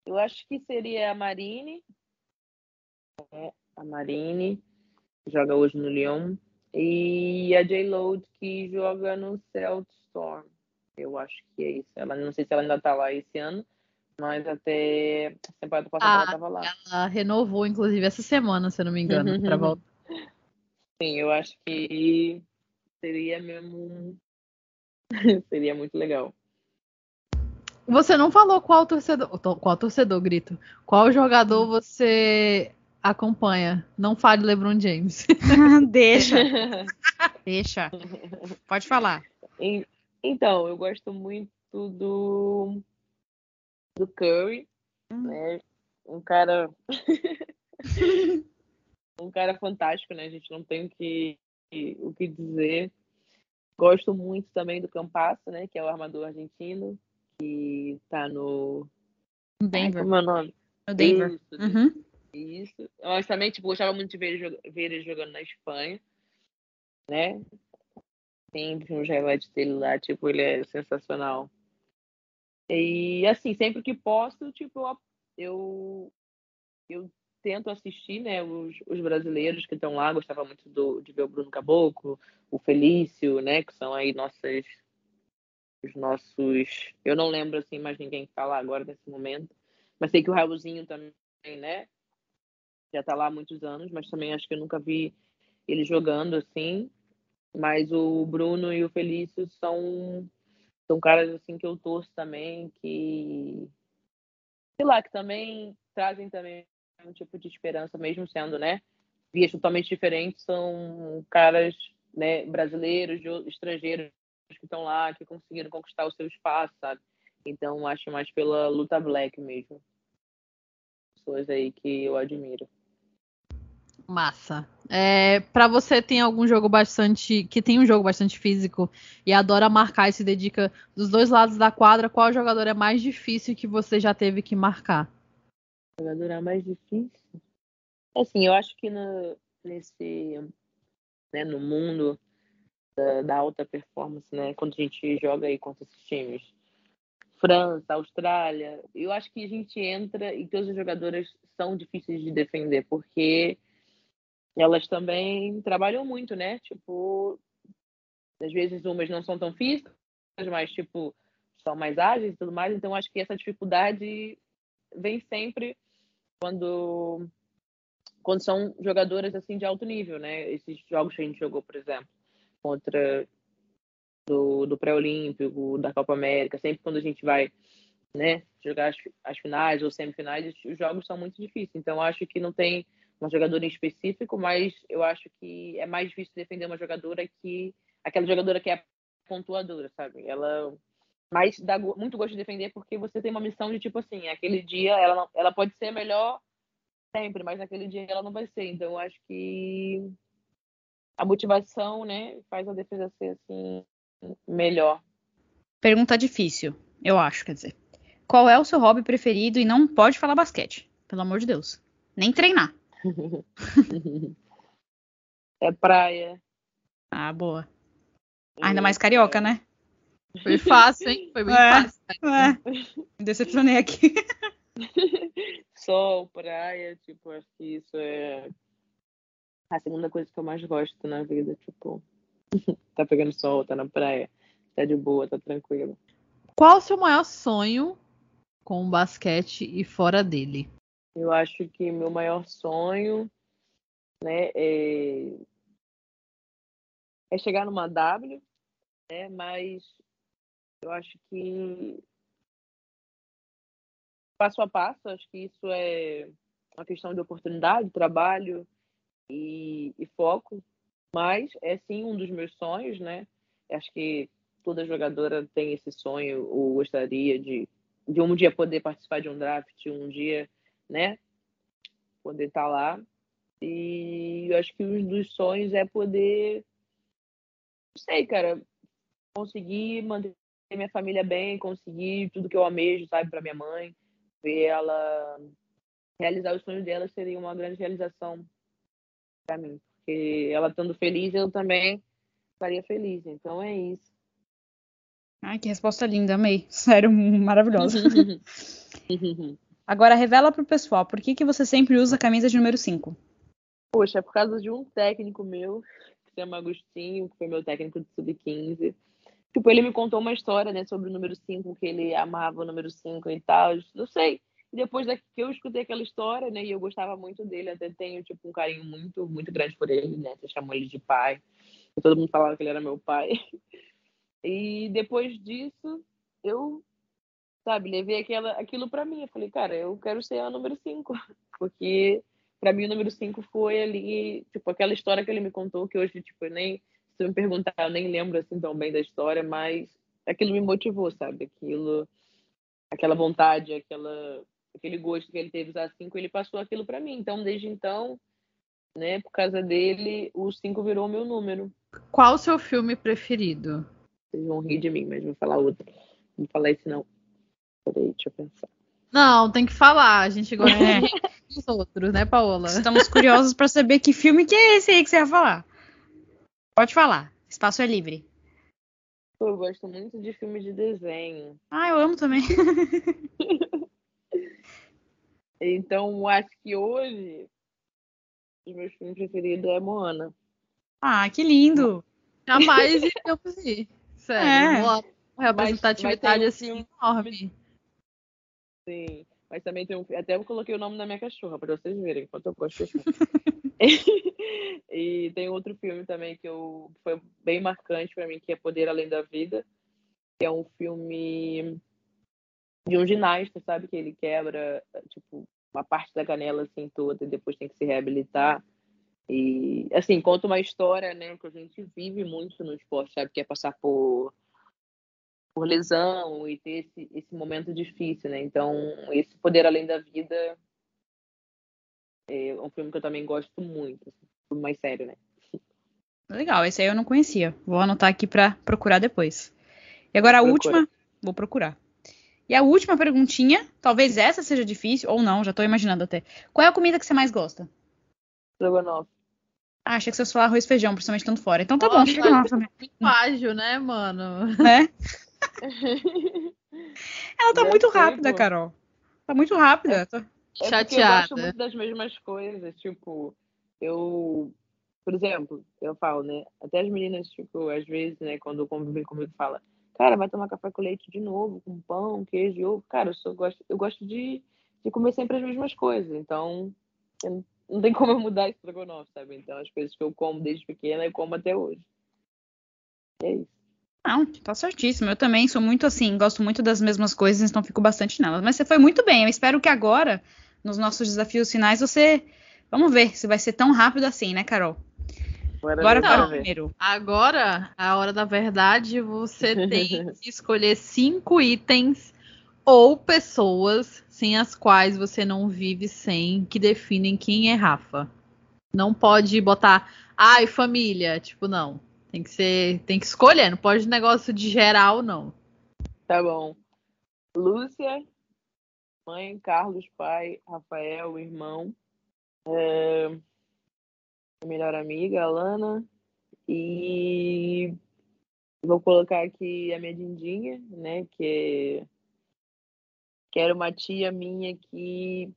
Eu acho que seria a Marine. É, a Marine, joga hoje no Lyon. E a J-Load, que joga no Celtic Storm. Eu acho que é isso. Ela, não sei se ela ainda tá lá esse ano, mas até a temporada passada Ah, ela tava lá. Ela renovou, inclusive, essa semana, se eu não me engano, pra voltar. Sim, eu acho que seria mesmo. seria muito legal. Você não falou qual torcedor. to- Qual torcedor, grito? Qual jogador você acompanha? Não fale LeBron James. deixa, deixa. Pode falar. En- Então, eu gosto muito do do Curry, né? Um cara um cara fantástico, né? A gente não tem o que o que dizer. Gosto muito também do Campasso, né? Que é o armador argentino que tá no Ai, Denver. como é o nome? No Denver. Isso, Uhum. Isso. Também, tipo, gostava muito de ver ele, ver ele jogando na Espanha, né? Sempre uns highlights dele lá, tipo, ele é sensacional. E, assim, sempre que posso, tipo, eu, eu tento assistir, né, os, os brasileiros que estão lá. Gostava muito do, de ver o Bruno Caboclo, o Felício, né, que são aí nossas os nossos. Eu não lembro assim mais ninguém que tá lá agora nesse momento. Mas sei que o Raulzinho também, né? Já tá lá há muitos anos, mas também acho que eu nunca vi ele jogando assim. Mas o Bruno e o Felício são, são caras assim que eu torço também, que sei lá, que também trazem também um tipo de esperança, mesmo sendo, né? Vias totalmente diferentes, são caras né, brasileiros, estrangeiros que estão lá, que conseguiram conquistar o seu espaço, sabe? Então, acho mais pela luta black mesmo. Pessoas aí que eu admiro. Massa. É, para você tem algum jogo bastante que tem um jogo bastante físico e adora marcar e se dedica dos dois lados da quadra, qual jogador é mais difícil que você já teve que marcar? Jogador é mais difícil? Assim, eu acho que no, nesse né, no mundo da, da, alta performance, né, quando a gente joga aí contra esses times, França, Austrália, eu acho que a gente entra e todas as jogadoras são difíceis de defender porque elas também trabalham muito, né? Tipo, às vezes umas não são tão físicas, mas tipo são mais ágeis e tudo mais. Então acho que essa dificuldade vem sempre quando quando são jogadoras assim de alto nível, né? Esses jogos que a gente jogou, por exemplo, contra do, do pré-olímpico, da Copa América, sempre quando a gente vai, né, jogar as, as finais ou semifinais, os jogos são muito difíceis. Então acho que não tem uma jogadora em específico, mas eu acho que é mais difícil defender uma jogadora que aquela jogadora que é pontuadora, sabe? Ela mais dá muito gosto de defender porque você tem uma missão de tipo assim, aquele dia ela não, ela pode ser melhor sempre, mas naquele dia ela não vai ser. Então eu acho que a motivação, né, faz a defesa ser assim melhor. Pergunta difícil, eu acho, quer dizer. Qual é o seu hobby preferido e não pode falar basquete, pelo amor de Deus. Nem treinar. é praia. Ah, boa. Ainda mais carioca, é. né? Foi fácil, hein? Foi bem É, fácil. É. Me decepcionei aqui. Sol, praia, tipo, acho que isso é a segunda coisa que eu mais gosto na vida, tipo, tá pegando sol, tá na praia, tá de boa, tá tranquilo. Qual o seu maior sonho com o basquete e fora dele? Eu acho que meu maior sonho, né, é, é chegar numa W, né, mas eu acho que passo a passo, acho que isso é uma questão de oportunidade, trabalho e, e foco, mas é sim um dos meus sonhos, né? Acho que toda jogadora tem esse sonho ou gostaria de, de um dia poder participar de um draft, um dia, né? Poder estar lá. E eu acho que um dos sonhos é poder, não sei, cara, conseguir manter minha família bem, conseguir tudo que eu almejo, sabe, para minha mãe, ver ela realizar os sonhos dela seria uma grande realização para mim, porque ela estando feliz, eu também estaria feliz. Então é isso. Ai, que resposta linda, amei. Sério, maravilhosa. Agora revela pro pessoal, por que, que você sempre usa a camisa de número 5? Poxa, é por causa de um técnico meu, que se chama Agostinho, que foi meu técnico de sub-15. Tipo, ele me contou uma história, né, sobre o número 5, que ele amava o número 5 e tal. Não sei. E depois que eu escutei aquela história, né, e eu gostava muito dele, até tenho, tipo, um carinho muito, muito grande por ele, né? Você chamou ele de pai. E todo mundo falava que ele era meu pai. E depois disso, eu, sabe, levei aquela, aquilo para mim. Eu falei, cara, eu quero ser a número 5. Porque para mim o número 5 foi ali, tipo, aquela história que ele me contou, que hoje, tipo, eu nem, se me perguntar, eu nem lembro assim tão bem da história, mas aquilo me motivou, sabe? Aquilo, aquela vontade, aquela, aquele gosto que ele teve usar 5, ele passou aquilo para mim. Então, desde então, né, por causa dele, o 5 virou o meu número. Qual o seu filme preferido? Vocês vão rir de mim, mas vou falar outro. Não vou falar esse não. Peraí, deixa eu pensar. Não, tem que falar. A gente gosta É. dos outros, né, Paola? Estamos curiosos para saber que filme que é esse aí que você ia falar. Pode falar, espaço é livre. Eu gosto muito de filme de desenho. Ah, eu amo também. Então, acho que hoje os meus filmes preferidos é Moana. Ah, que lindo. Jamais eu vi. Sério. É. Representatividade um assim enorme. Sim, mas também tem um. Até eu coloquei o nome da minha cachorra pra vocês verem quanto eu gosto de e tem outro filme também que eu que foi bem marcante pra mim, que é Poder Além da Vida, que é um filme de um ginasta, sabe? Que ele quebra, tipo, uma parte da canela assim toda e depois tem que se reabilitar. E, assim, conta uma história, né, que a gente vive muito no esporte, sabe? Que é passar por por lesão e ter esse, esse momento difícil, né? Então, esse Poder Além da Vida é um filme que eu também gosto muito, assim, mais sério, né? Legal, esse aí eu não conhecia. Vou anotar aqui pra procurar depois. E agora a Procura. última, vou procurar. E a última perguntinha, talvez essa seja difícil ou não, já tô imaginando até. Qual é a comida que você mais gosta? Strogonoff. Ah, achei que você fosse falar arroz e feijão, principalmente estando fora. Então tá bom, Nossa, estrogonofe também, ágil, né, mano? né? Ela tá Já muito sei, rápida, pô. Carol. Tá muito rápida. Tô- É porque eu Chateada. gosto muito das mesmas coisas, tipo, eu, por exemplo, eu falo, né? Até as meninas, tipo, às vezes, né, quando convivem comigo, fala, cara, vai tomar café com leite de novo, com pão, queijo e ovo. Cara, eu só gosto, eu gosto de, de comer sempre as mesmas coisas, então não tem como eu mudar esse estrogonofe, sabe? Então as coisas que eu como desde pequena, eu como até hoje. É isso. Não, tá certíssimo. Eu também sou muito assim, gosto muito das mesmas coisas, então fico bastante nelas. Mas você foi muito bem. Eu espero que agora, nos nossos desafios finais, você. Vamos ver se vai ser tão rápido assim, né, Carol? Bora Bora para o primeiro. Agora, a hora da verdade, você tem que escolher cinco itens ou pessoas sem as quais você não vive sem, que definem quem é Rafa. Não pode botar, ai, família, tipo, não. Tem que ser, tem que escolher, não pode negócio de geral, não. Tá bom. Lúcia, mãe, Carlos, pai, Rafael, irmão, é, melhor amiga, Alana, e vou colocar aqui a minha Dindinha, né, que, que era uma tia minha que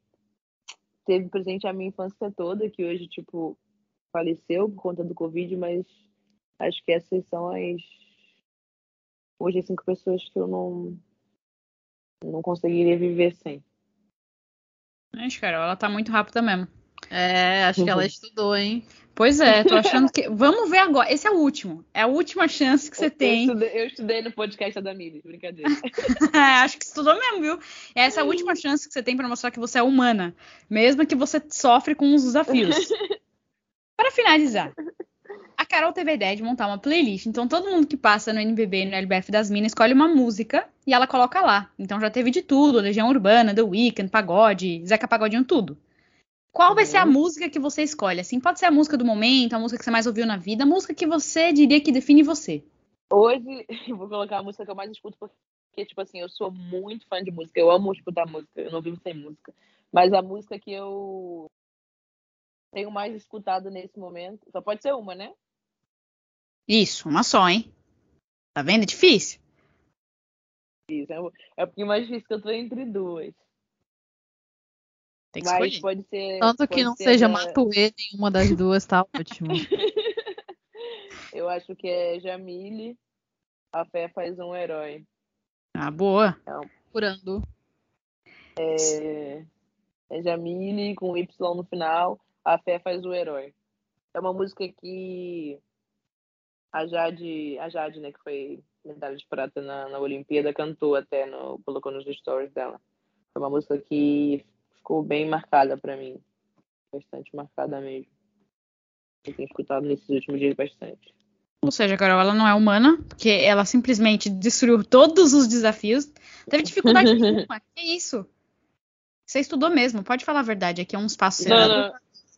teve presente a minha infância toda, que hoje, tipo, faleceu por conta do Covid, mas acho que essas são as hoje cinco pessoas que eu não não conseguiria viver sem. Gente, Carol, ela tá muito rápida mesmo. É, acho que ela Uhum. estudou, hein? Pois é, tô achando que. Vamos ver agora. Esse é o último. É a última chance que você Eu tem. estudei, eu estudei no podcast da Mili, brincadeira. Acho que estudou mesmo, viu? Essa é a última chance que você tem pra mostrar que você é humana, mesmo que você sofre com os desafios. Para finalizar, a Carol teve a ideia de montar uma playlist. Então todo mundo que passa no NBB e no LBF das Minas escolhe uma música e ela coloca lá. Então já teve de tudo: Legião Urbana, The Weeknd, Pagode, Zeca Pagodinho, tudo. Qual vai ser a música que você escolhe? Assim, pode ser a música do momento, a música que você mais ouviu na vida, a música que você diria que define você. Hoje eu vou colocar a música que eu mais escuto porque, tipo assim, eu sou muito fã de música, eu amo escutar música, eu não vivo sem música. Mas a música que eu tenho mais escutado nesse momento, só pode ser uma, né? Isso, uma só, hein? Tá vendo? É difícil. Isso, é, é pouquinho mais difícil que eu tô entre duas. Tem que Mas escolher. pode ser. Tanto que pode não ser seja da- Matuê nenhuma das duas, tá ótimo. Eu acho que é Jamile. A fé faz um herói. Ah, boa. Curando. É, é Jamile com Y no final. A fé faz o herói. É uma música que a Jade, a Jade, né, que foi medalha de prata na, na Olimpíada, cantou até, no, colocou nos stories dela. É uma música que ficou bem marcada pra mim. Bastante marcada mesmo. Eu tenho escutado nesses últimos dias bastante. Ou seja, Carol, ela não é humana, porque ela simplesmente destruiu todos os desafios. Teve dificuldade nenhuma. Que isso? Você estudou mesmo, pode falar a verdade, aqui é um espaço Não, não,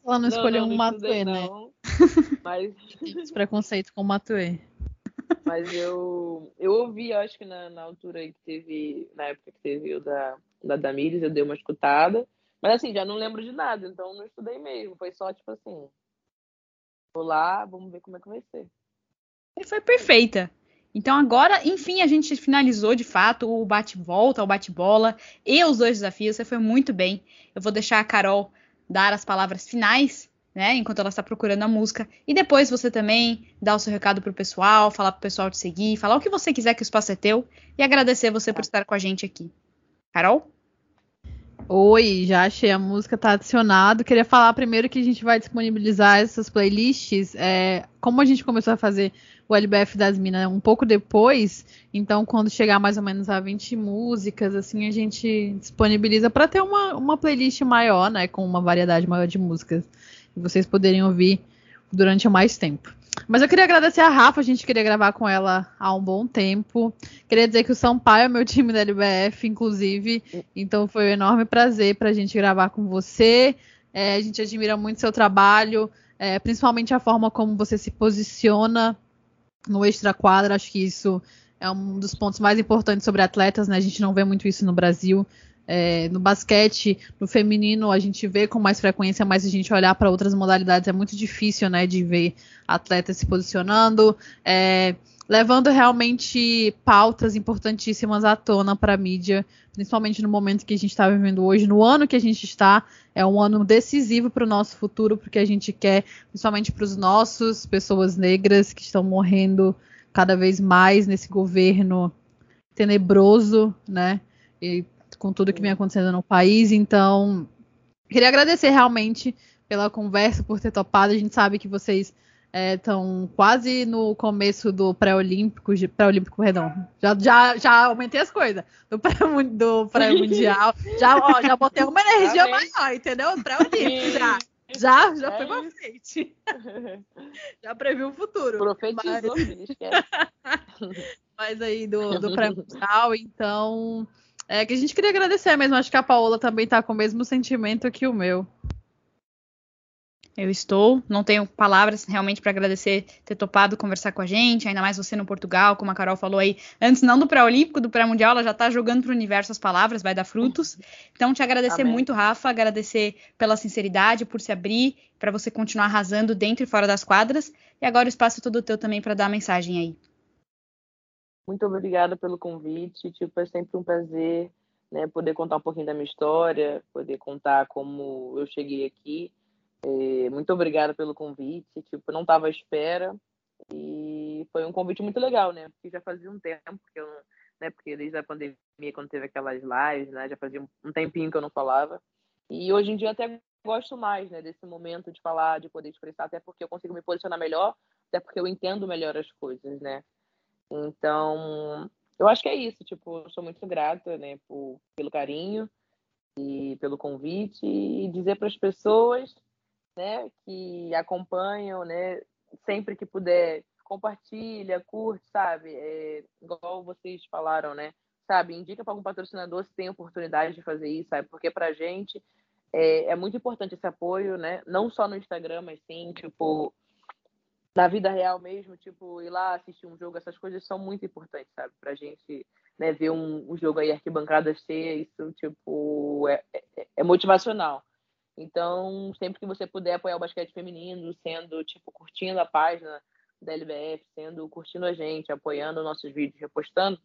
Ela não escolheu não, um Matuê, né? não. Mas preconceito com o Matuê. Mas eu, eu ouvi, eu acho que na, na altura que teve, na época que teve o da, da Damires, eu dei uma escutada. Mas assim, já não lembro de nada, então não estudei mesmo. Foi só tipo assim, vou lá, vamos ver como é que vai ser. E foi perfeita. Então agora, enfim, a gente finalizou de fato o bate-volta, o bate-bola e os dois desafios. Você foi muito bem. Eu vou deixar a Carol dar as palavras finais né? Enquanto ela está procurando a música. E depois você também dá o seu recado pro pessoal, falar pro pessoal te seguir, falar o que você quiser que o espaço é teu e agradecer você por estar com a gente aqui. Carol? Oi, já achei a música, tá adicionado. Queria falar primeiro que a gente vai disponibilizar essas playlists. É, como a gente começou a fazer o LBF das Minas um pouco depois, então quando chegar mais ou menos a 20 músicas, assim, a gente disponibiliza para ter uma, uma playlist maior, né? Com uma variedade maior de músicas. E vocês poderem ouvir durante mais tempo. Mas eu queria agradecer a Rafa, a gente queria gravar com ela há um bom tempo. Queria dizer que o São Paulo é meu time da LBF, inclusive. Então foi um enorme prazer para a gente gravar com você. É, a gente admira muito seu trabalho, é, principalmente a forma como você se posiciona no extra quadra. Acho que isso é um dos pontos mais importantes sobre atletas, né? A gente não vê muito isso no Brasil. É, no basquete, no feminino, a gente vê com mais frequência, mas a gente olhar para outras modalidades é muito difícil, né, de ver atletas se posicionando, é, levando realmente pautas importantíssimas à tona para a mídia, principalmente no momento que a gente está vivendo hoje, no ano que a gente está, é um ano decisivo para o nosso futuro, porque a gente quer, principalmente para os nossos, pessoas negras que estão morrendo cada vez mais nesse governo tenebroso, né? E com tudo que vem acontecendo no país. Então, queria agradecer realmente pela conversa, por ter topado. A gente sabe que vocês estão é, quase no começo do pré-olímpico, pré-olímpico, perdão. Já, já, já aumentei as coisas. Do pré-mundial. já, ó, já botei uma energia tá maior, entendeu? Pré-olímpico já. Já, já é foi pra frente. já previu o futuro. Profetizou, mas... mas aí do, do pré-mundial, então é que a gente queria agradecer mesmo. Acho que a Paola também tá com o mesmo sentimento que o meu. Eu estou, não tenho palavras realmente para agradecer ter topado conversar com a gente, ainda mais você no Portugal, como a Carol falou aí, antes não do pré-olímpico, do pré-mundial, ela já está jogando para o universo as palavras, vai dar frutos. Então, te agradecer Amém. muito, Rafa, agradecer pela sinceridade, por se abrir, para você continuar arrasando dentro e fora das quadras. E agora o espaço é todo teu também para dar a mensagem aí. Muito obrigada pelo convite. Tipo, é sempre um prazer né, poder contar um pouquinho da minha história, poder contar como eu cheguei aqui. É, muito obrigada pelo convite. Tipo, não estava à espera e foi um convite muito legal, né? Porque já fazia um tempo que eu, né? Porque desde a pandemia, quando teve aquelas lives, né? Já fazia um tempinho que eu não falava. E hoje em dia até gosto mais, né? Desse momento de falar, de poder expressar, até porque eu consigo me posicionar melhor, até porque eu entendo melhor as coisas, né? Então, eu acho que é isso. Tipo, eu sou muito grata, né, por, pelo carinho e pelo convite e dizer para as pessoas, né, que acompanham, né, sempre que puder, compartilha, curte, sabe? É, igual vocês falaram, né? Sabe, indica para algum patrocinador se tem oportunidade de fazer isso, sabe? Porque para a gente é, é muito importante esse apoio, né? Não só no Instagram, mas sim, tipo, na vida real mesmo, tipo, ir lá assistir um jogo, essas coisas são muito importantes, sabe? Pra gente né, ver um, um jogo aí, arquibancada cheia, isso, tipo, é, é, é, motivacional. Então, sempre que você puder apoiar o basquete feminino, sendo, tipo, curtindo a página da LBF, sendo, curtindo a gente, apoiando nossos vídeos, repostando,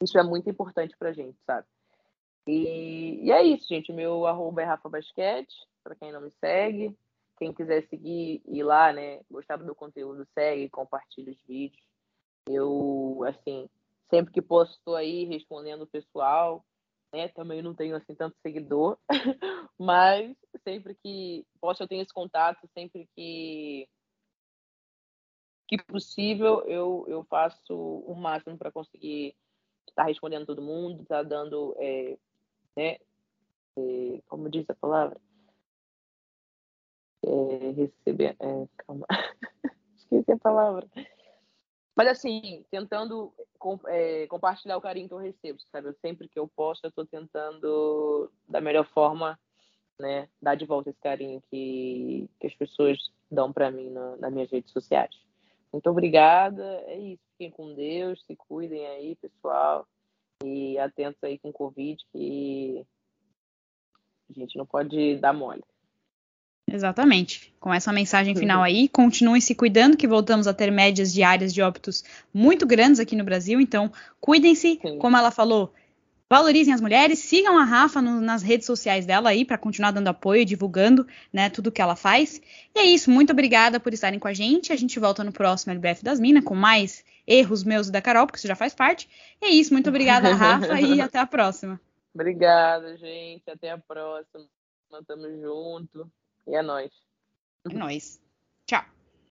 isso é muito importante pra gente, sabe? E, e é isso, gente. Meu arroba é Rafa Basquete, pra quem não me segue. Quem quiser seguir ir lá, né, gostar do meu conteúdo, segue, compartilha os vídeos. Eu, assim, sempre que posso, estou aí respondendo o pessoal, né? Também não tenho, assim, tanto seguidor, mas sempre que posso, eu tenho esse contato, sempre que que possível, eu, eu faço o máximo para conseguir estar tá respondendo todo mundo, estar tá dando, é, né, é, como diz a palavra, é, receber. É, calma, esqueci a palavra. Mas assim, tentando é, compartilhar o carinho que eu recebo, sabe? Eu, sempre que eu posto, eu estou tentando, da melhor forma, né, dar de volta esse carinho que, que as pessoas dão para mim na, nas minhas redes sociais. Muito obrigada. É isso. Fiquem com Deus, se cuidem aí, pessoal. E atentos aí com o Covid, que a gente não pode dar mole. Exatamente. Com essa mensagem final aí, continuem se cuidando, que voltamos a ter médias diárias de óbitos muito grandes aqui no Brasil. Então, cuidem-se, como ela falou, valorizem as mulheres, sigam a Rafa no, nas redes sociais dela aí para continuar dando apoio, divulgando, né, tudo que ela faz. E é isso, muito obrigada por estarem com a gente. A gente volta no próximo LBF das Minas com mais erros meus e da Carol, porque isso já faz parte. E é isso, muito obrigada, Rafa, e até a próxima. Obrigada, gente. Até a próxima. Tamo junto. E é nóis. É nóis. Tchau.